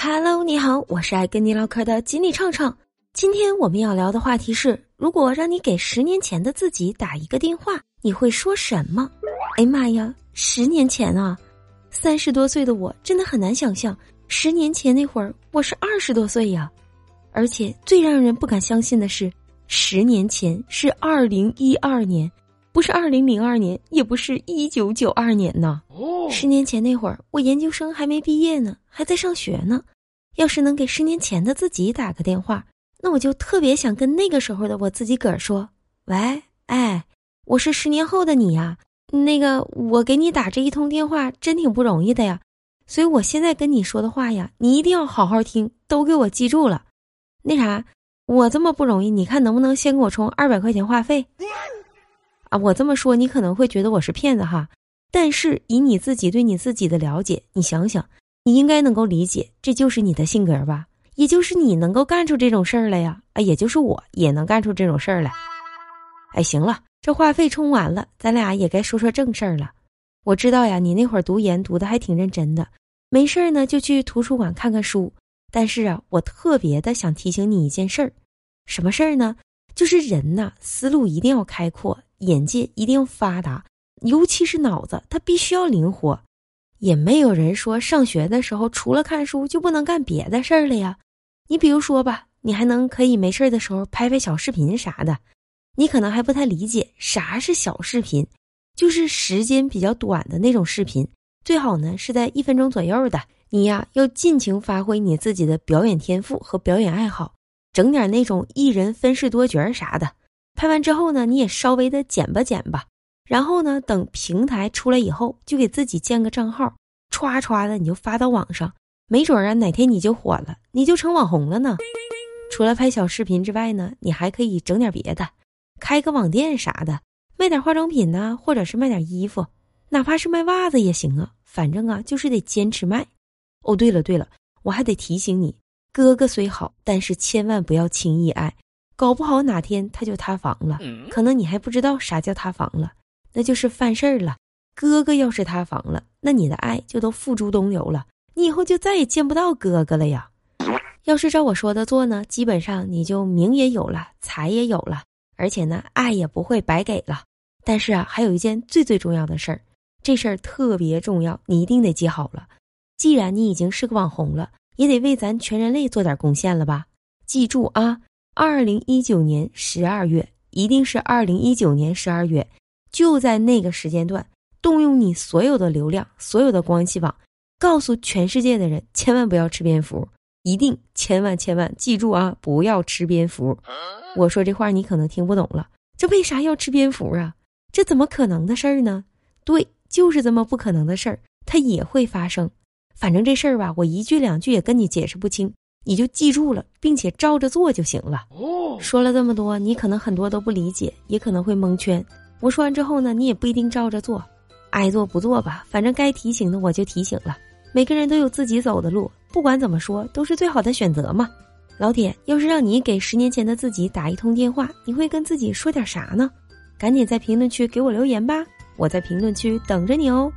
Hello，你好，我是爱跟你唠嗑的锦鲤畅畅。今天我们要聊的话题是：如果让你给十年前的自己打一个电话，你会说什么？哎呀妈呀，十年前啊，三十多岁的我真的很难想象，十年前那会儿我是二十多岁呀。而且最让人不敢相信的是，十年前是二零一二年，不是二零零二年，也不是一九九二年呢。十年前那会儿，我研究生还没毕业呢，还在上学呢。要是能给十年前的自己打个电话，那我就特别想跟那个时候的我自己个儿说：“喂，哎，我是十年后的你呀。那个，我给你打这一通电话真挺不容易的呀。所以我现在跟你说的话呀，你一定要好好听，都给我记住了。那啥，我这么不容易，你看能不能先给我充二百块钱话费？啊，我这么说你可能会觉得我是骗子哈。”但是以你自己对你自己的了解，你想想，你应该能够理解，这就是你的性格吧？也就是你能够干出这种事儿来呀？啊，也就是我也能干出这种事儿来。哎，行了，这话费充完了，咱俩也该说说正事儿了。我知道呀，你那会儿读研读的还挺认真的，没事儿呢就去图书馆看看书。但是啊，我特别的想提醒你一件事儿，什么事儿呢？就是人呐，思路一定要开阔，眼界一定要发达。尤其是脑子，它必须要灵活。也没有人说上学的时候除了看书就不能干别的事儿了呀。你比如说吧，你还能可以没事儿的时候拍拍小视频啥的。你可能还不太理解啥是小视频，就是时间比较短的那种视频，最好呢是在一分钟左右的。你呀要尽情发挥你自己的表演天赋和表演爱好，整点那种一人分饰多角啥的。拍完之后呢，你也稍微的剪吧剪吧。然后呢？等平台出来以后，就给自己建个账号，歘歘的你就发到网上，没准啊哪天你就火了，你就成网红了呢。除了拍小视频之外呢，你还可以整点别的，开个网店啥的，卖点化妆品呐，或者是卖点衣服，哪怕是卖袜子也行啊。反正啊，就是得坚持卖。哦，对了对了，我还得提醒你，哥哥虽好，但是千万不要轻易爱，搞不好哪天他就塌房了，可能你还不知道啥叫塌房了。那就是犯事儿了。哥哥要是塌房了，那你的爱就都付诸东流了，你以后就再也见不到哥哥了呀。要是照我说的做呢，基本上你就名也有了，财也有了，而且呢，爱也不会白给了。但是啊，还有一件最最重要的事儿，这事儿特别重要，你一定得记好了。既然你已经是个网红了，也得为咱全人类做点贡献了吧？记住啊，二零一九年十二月，一定是二零一九年十二月。就在那个时间段，动用你所有的流量、所有的关系网，告诉全世界的人，千万不要吃蝙蝠，一定千万千万记住啊，不要吃蝙蝠。我说这话你可能听不懂了，这为啥要吃蝙蝠啊？这怎么可能的事儿呢？对，就是这么不可能的事儿，它也会发生。反正这事儿吧，我一句两句也跟你解释不清，你就记住了，并且照着做就行了。说了这么多，你可能很多都不理解，也可能会蒙圈。我说完之后呢，你也不一定照着做，爱做不做吧，反正该提醒的我就提醒了。每个人都有自己走的路，不管怎么说都是最好的选择嘛。老铁，要是让你给十年前的自己打一通电话，你会跟自己说点啥呢？赶紧在评论区给我留言吧，我在评论区等着你哦。